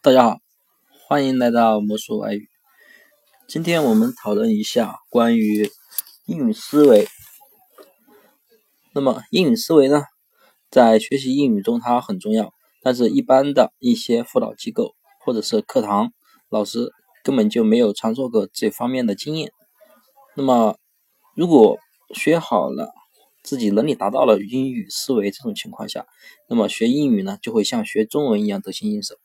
大家好，欢迎来到魔术外语。今天我们讨论一下关于英语思维。那么英语思维呢，在学习英语中它很重要，但是一般的一些辅导机构或者是课堂老师根本就没有传授过这方面的经验。那么如果学好了，自己能力达到了英语思维这种情况下，那么学英语呢就会像学中文一样得心应手。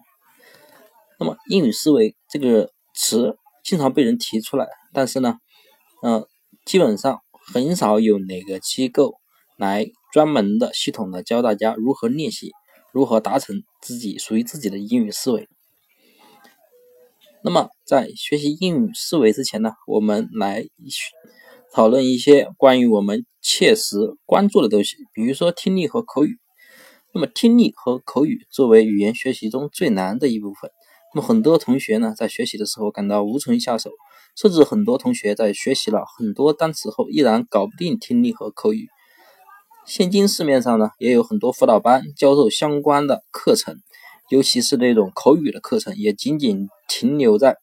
那么英语思维这个词经常被人提出来，但是呢，嗯，基本上很少有哪个机构来专门的、系统的教大家如何练习，如何达成自己属于自己的英语思维。那么在学习英语思维之前呢，我们来讨论一些关于我们切实关注的东西，比如说听力和口语。那么听力和口语作为语言学习中最难的一部分。那么很多同学呢，在学习的时候感到无从下手，甚至很多同学在学习了很多单词后，依然搞不定听力和口语。现今市面上呢，也有很多辅导班教授相关的课程，尤其是那种口语的课程，也仅仅停留在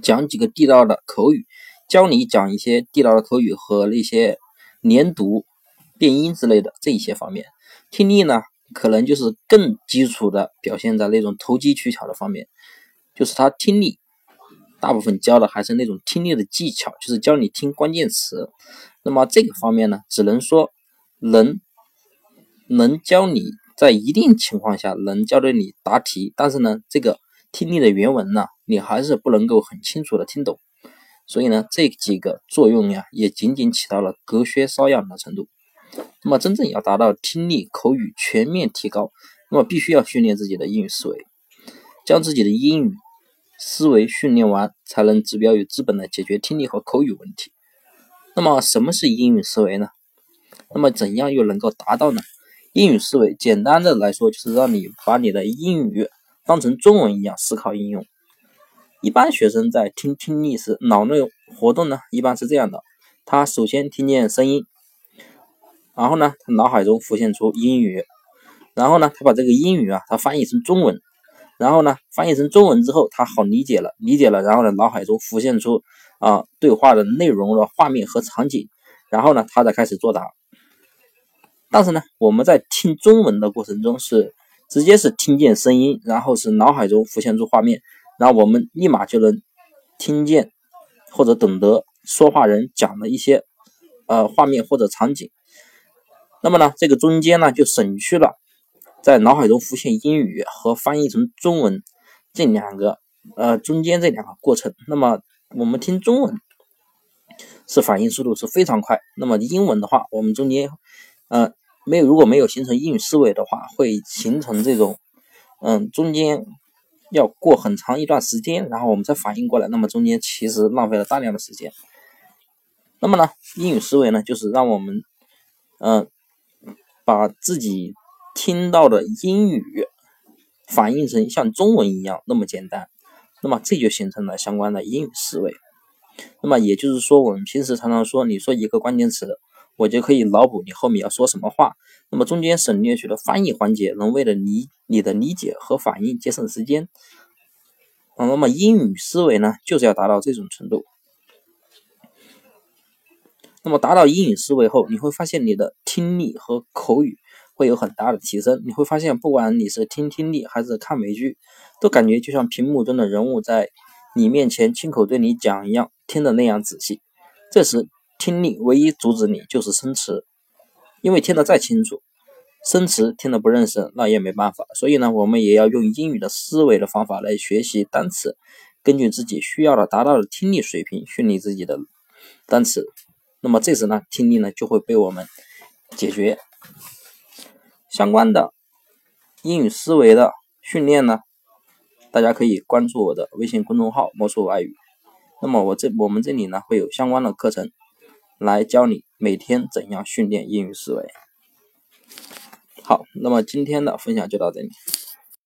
讲几个地道的口语，教你讲一些地道的口语和那些连读、变音之类的这一些方面。听力呢？可能就是更基础的表现在那种投机取巧的方面，就是他听力大部分教的还是那种听力的技巧，就是教你听关键词。那么这个方面呢，只能说能能教你在一定情况下能教的你答题，但是呢，这个听力的原文呢，你还是不能够很清楚的听懂。所以呢，这几个作用呀，也仅仅起到了隔靴搔痒的程度。那么，真正要达到听力、口语全面提高，那么必须要训练自己的英语思维，将自己的英语思维训练完，才能治标有治本的解决听力和口语问题。那么，什么是英语思维呢？那么，怎样又能够达到呢？英语思维，简单的来说，就是让你把你的英语当成中文一样思考应用。一般学生在听听力时，脑内活动呢，一般是这样的：他首先听见声音。然后呢，他脑海中浮现出英语，然后呢，他把这个英语啊，他翻译成中文，然后呢，翻译成中文之后，他好理解了，理解了，然后呢，脑海中浮现出啊对话的内容的画面和场景，然后呢，他再开始作答。但是呢，我们在听中文的过程中是直接是听见声音，然后是脑海中浮现出画面，然后我们立马就能听见或者懂得说话人讲的一些呃画面或者场景。那么呢，这个中间呢就省去了在脑海中浮现英语和翻译成中文这两个呃中间这两个过程。那么我们听中文是反应速度是非常快。那么英文的话，我们中间呃没有如果没有形成英语思维的话，会形成这种嗯中间要过很长一段时间，然后我们才反应过来。那么中间其实浪费了大量的时间。那么呢，英语思维呢就是让我们嗯。把自己听到的英语反映成像中文一样那么简单，那么这就形成了相关的英语思维。那么也就是说，我们平时常常说，你说一个关键词，我就可以脑补你后面要说什么话。那么中间省略去的翻译环节，能为了你你的理解和反应节省时间。那么英语思维呢，就是要达到这种程度。那么达到英语思维后，你会发现你的听力和口语会有很大的提升。你会发现，不管你是听听力还是看美剧，都感觉就像屏幕中的人物在你面前亲口对你讲一样，听的那样仔细。这时听力唯一阻止你就是生词，因为听得再清楚，生词听得不认识，那也没办法。所以呢，我们也要用英语的思维的方法来学习单词，根据自己需要的达到的听力水平训练自己的单词。那么这时呢，听力呢就会被我们解决。相关的英语思维的训练呢，大家可以关注我的微信公众号“魔术外语”。那么我这我们这里呢会有相关的课程来教你每天怎样训练英语思维。好，那么今天的分享就到这里。